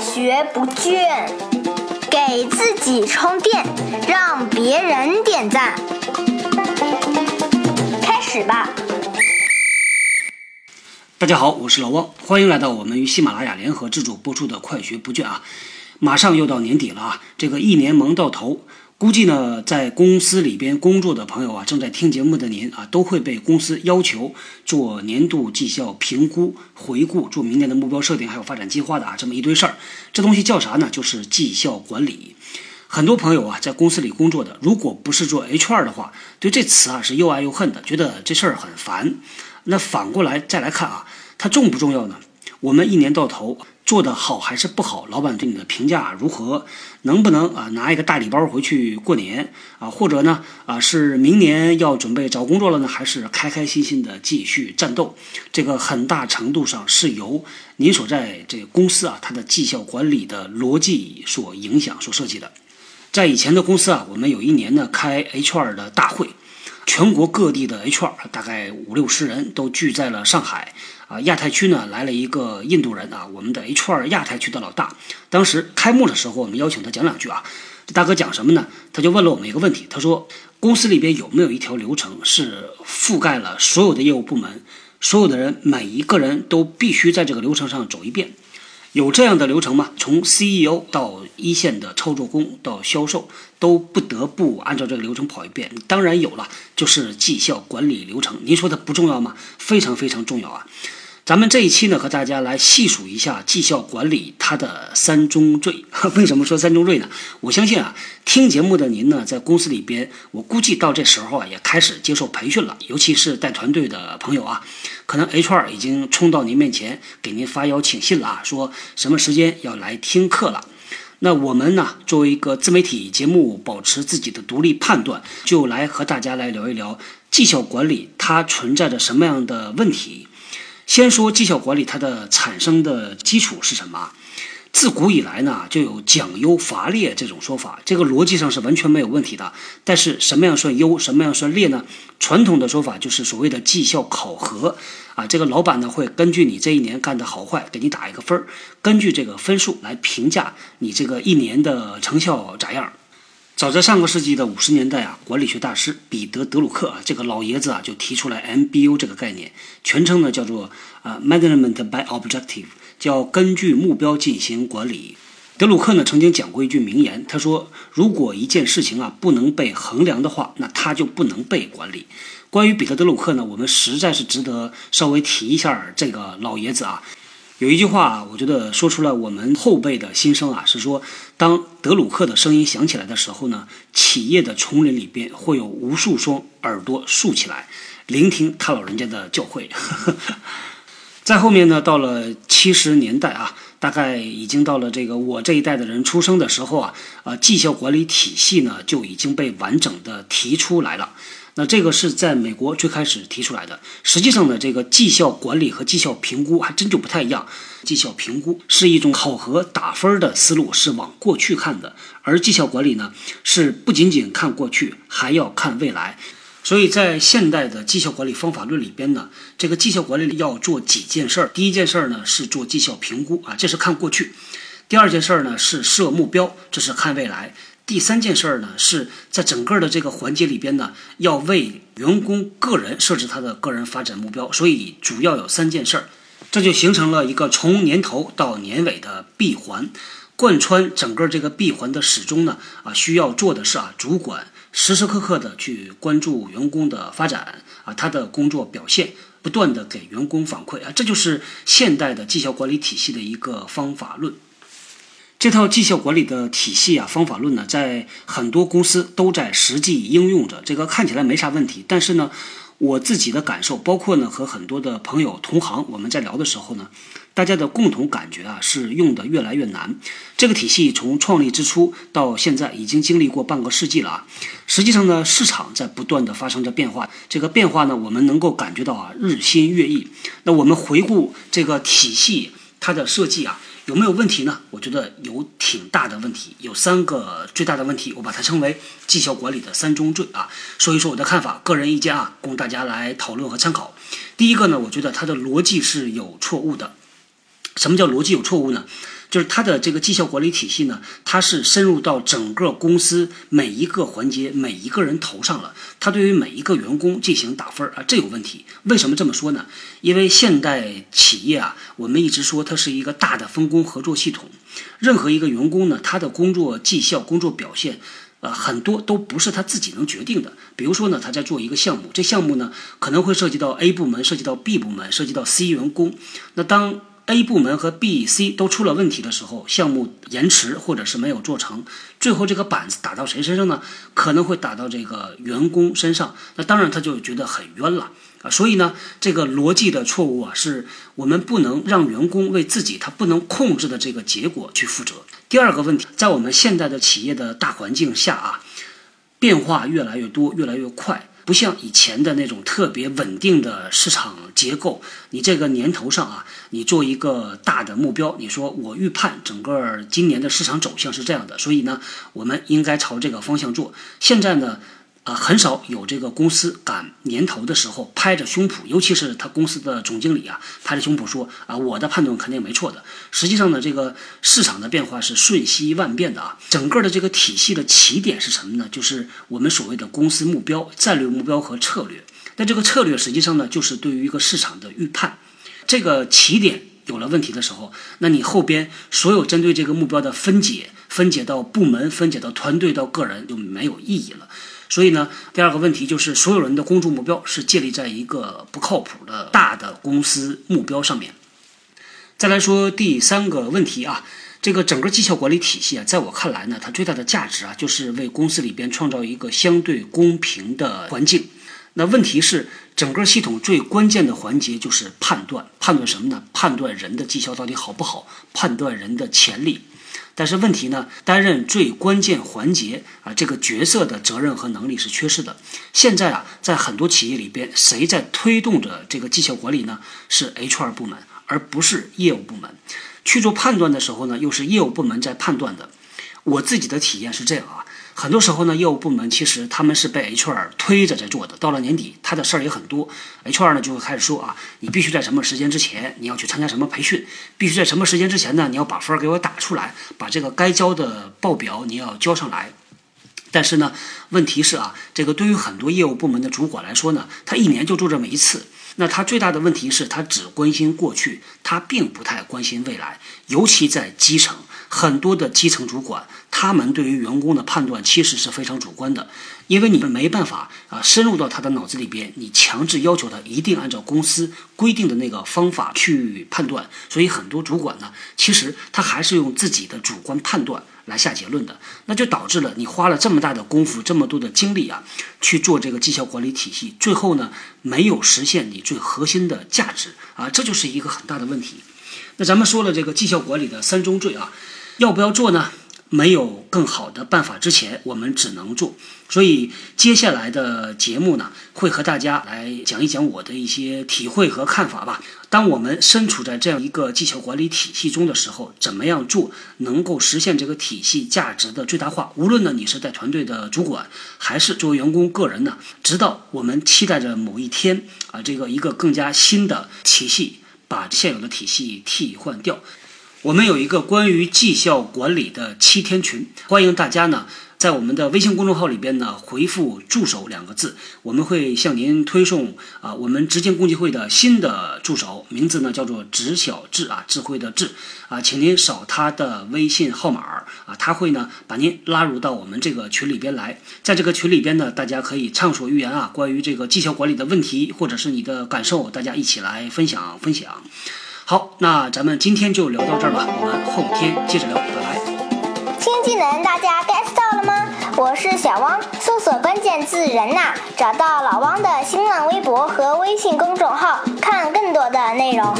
学不倦，给自己充电，让别人点赞。开始吧！大家好，我是老汪，欢迎来到我们与喜马拉雅联合制作播出的《快学不倦》啊！马上又到年底了啊，这个一年忙到头。估计呢，在公司里边工作的朋友啊，正在听节目的您啊，都会被公司要求做年度绩效评估、回顾、做明年的目标设定，还有发展计划的啊，这么一堆事儿。这东西叫啥呢？就是绩效管理。很多朋友啊，在公司里工作的，如果不是做 HR 的话，对这词啊是又爱又恨的，觉得这事儿很烦。那反过来再来看啊，它重不重要呢？我们一年到头。做的好还是不好？老板对你的评价如何？能不能啊拿一个大礼包回去过年啊？或者呢啊是明年要准备找工作了呢？还是开开心心的继续战斗？这个很大程度上是由您所在这个公司啊它的绩效管理的逻辑所影响所设计的。在以前的公司啊，我们有一年呢开 HR 的大会，全国各地的 HR 大概五六十人都聚在了上海。啊，亚太区呢来了一个印度人啊，我们的 HR 亚太区的老大。当时开幕的时候，我们邀请他讲两句啊。这大哥讲什么呢？他就问了我们一个问题，他说：公司里边有没有一条流程是覆盖了所有的业务部门，所有的人每一个人都必须在这个流程上走一遍？有这样的流程吗？从 CEO 到一线的操作工到销售，都不得不按照这个流程跑一遍。当然有了，就是绩效管理流程。您说它不重要吗？非常非常重要啊！咱们这一期呢，和大家来细数一下绩效管理它的三宗罪。为什么说三宗罪呢？我相信啊，听节目的您呢，在公司里边，我估计到这时候啊，也开始接受培训了。尤其是带团队的朋友啊，可能 HR 已经冲到您面前给您发邀请信了啊，说什么时间要来听课了。那我们呢，作为一个自媒体节目，保持自己的独立判断，就来和大家来聊一聊绩效管理它存在着什么样的问题。先说绩效管理，它的产生的基础是什么？自古以来呢，就有奖优罚劣这种说法，这个逻辑上是完全没有问题的。但是什么样算优，什么样算劣呢？传统的说法就是所谓的绩效考核啊，这个老板呢会根据你这一年干的好坏，给你打一个分儿，根据这个分数来评价你这个一年的成效咋样。早在上个世纪的五十年代啊，管理学大师彼得·德鲁克啊，这个老爷子啊就提出来 MBO 这个概念，全称呢叫做啊 Management by Objective，叫根据目标进行管理。德鲁克呢曾经讲过一句名言，他说：“如果一件事情啊不能被衡量的话，那它就不能被管理。”关于彼得·德鲁克呢，我们实在是值得稍微提一下这个老爷子啊。有一句话，我觉得说出了我们后辈的心声啊，是说，当德鲁克的声音响起来的时候呢，企业的丛林里边会有无数双耳朵竖起来，聆听他老人家的教诲。在后面呢，到了七十年代啊，大概已经到了这个我这一代的人出生的时候啊，呃，绩效管理体系呢就已经被完整的提出来了。那这个是在美国最开始提出来的。实际上呢，这个绩效管理和绩效评估还真就不太一样。绩效评估是一种考核打分的思路，是往过去看的；而绩效管理呢，是不仅仅看过去，还要看未来。所以在现代的绩效管理方法论里边呢，这个绩效管理要做几件事儿。第一件事儿呢是做绩效评估啊，这是看过去；第二件事儿呢是设目标，这是看未来。第三件事儿呢，是在整个的这个环节里边呢，要为员工个人设置他的个人发展目标，所以主要有三件事儿，这就形成了一个从年头到年尾的闭环，贯穿整个这个闭环的始终呢，啊，需要做的是啊，主管时时刻刻的去关注员工的发展啊，他的工作表现，不断的给员工反馈啊，这就是现代的绩效管理体系的一个方法论。这套绩效管理的体系啊，方法论呢，在很多公司都在实际应用着。这个看起来没啥问题，但是呢，我自己的感受，包括呢和很多的朋友同行，我们在聊的时候呢，大家的共同感觉啊，是用的越来越难。这个体系从创立之初到现在，已经经历过半个世纪了啊。实际上呢，市场在不断的发生着变化，这个变化呢，我们能够感觉到啊，日新月异。那我们回顾这个体系，它的设计啊。有没有问题呢？我觉得有挺大的问题，有三个最大的问题，我把它称为绩效管理的三宗罪啊。说一说我的看法，个人意见啊，供大家来讨论和参考。第一个呢，我觉得它的逻辑是有错误的。什么叫逻辑有错误呢？就是它的这个绩效管理体系呢，它是深入到整个公司每一个环节、每一个人头上了。它对于每一个员工进行打分儿啊，这有问题。为什么这么说呢？因为现代企业啊，我们一直说它是一个大的分工合作系统。任何一个员工呢，他的工作绩效、工作表现，呃，很多都不是他自己能决定的。比如说呢，他在做一个项目，这项目呢可能会涉及到 A 部门，涉及到 B 部门，涉及到 C 员工。那当 A 部门和 B、C 都出了问题的时候，项目延迟或者是没有做成，最后这个板子打到谁身上呢？可能会打到这个员工身上，那当然他就觉得很冤了啊。所以呢，这个逻辑的错误啊，是我们不能让员工为自己他不能控制的这个结果去负责。第二个问题，在我们现在的企业的大环境下啊，变化越来越多，越来越快。不像以前的那种特别稳定的市场结构，你这个年头上啊，你做一个大的目标，你说我预判整个今年的市场走向是这样的，所以呢，我们应该朝这个方向做。现在呢？啊，很少有这个公司赶年头的时候拍着胸脯，尤其是他公司的总经理啊，拍着胸脯说啊，我的判断肯定没错的。实际上呢，这个市场的变化是瞬息万变的啊。整个的这个体系的起点是什么呢？就是我们所谓的公司目标、战略目标和策略。那这个策略实际上呢，就是对于一个市场的预判。这个起点有了问题的时候，那你后边所有针对这个目标的分解、分解到部门、分解到团队、到个人就没有意义了。所以呢，第二个问题就是所有人的工作目标是建立在一个不靠谱的大的公司目标上面。再来说第三个问题啊，这个整个绩效管理体系啊，在我看来呢，它最大的价值啊，就是为公司里边创造一个相对公平的环境。那问题是，整个系统最关键的环节就是判断，判断什么呢？判断人的绩效到底好不好，判断人的潜力。但是问题呢，担任最关键环节啊这个角色的责任和能力是缺失的。现在啊，在很多企业里边，谁在推动着这个绩效管理呢？是 HR 部门，而不是业务部门。去做判断的时候呢，又是业务部门在判断的。我自己的体验是这样啊。很多时候呢，业务部门其实他们是被 HR 推着在做的。到了年底，他的事儿也很多，HR 呢就会开始说啊，你必须在什么时间之前你要去参加什么培训，必须在什么时间之前呢，你要把分儿给我打出来，把这个该交的报表你要交上来。但是呢，问题是啊，这个对于很多业务部门的主管来说呢，他一年就做这么一次，那他最大的问题是他只关心过去，他并不太关心未来，尤其在基层。很多的基层主管，他们对于员工的判断其实是非常主观的，因为你们没办法啊深入到他的脑子里边，你强制要求他一定按照公司规定的那个方法去判断，所以很多主管呢，其实他还是用自己的主观判断来下结论的，那就导致了你花了这么大的功夫，这么多的精力啊去做这个绩效管理体系，最后呢没有实现你最核心的价值啊，这就是一个很大的问题。那咱们说了这个绩效管理的三宗罪啊。要不要做呢？没有更好的办法之前，我们只能做。所以接下来的节目呢，会和大家来讲一讲我的一些体会和看法吧。当我们身处在这样一个绩效管理体系中的时候，怎么样做能够实现这个体系价值的最大化？无论呢你是在团队的主管，还是作为员工个人呢，直到我们期待着某一天啊，这个一个更加新的体系把现有的体系替换掉。我们有一个关于绩效管理的七天群，欢迎大家呢在我们的微信公众号里边呢回复“助手”两个字，我们会向您推送啊我们执行共济会的新的助手，名字呢叫做“直小智”啊智慧的智啊，请您扫他的微信号码啊，他会呢把您拉入到我们这个群里边来，在这个群里边呢，大家可以畅所欲言啊，关于这个绩效管理的问题或者是你的感受，大家一起来分享分享。好，那咱们今天就聊到这儿吧，我们后天接着聊，拜拜。新技能大家 get 到了吗？我是小汪，搜索关键字“人呐”，找到老汪的新浪微博和微信公众号，看更多的内容。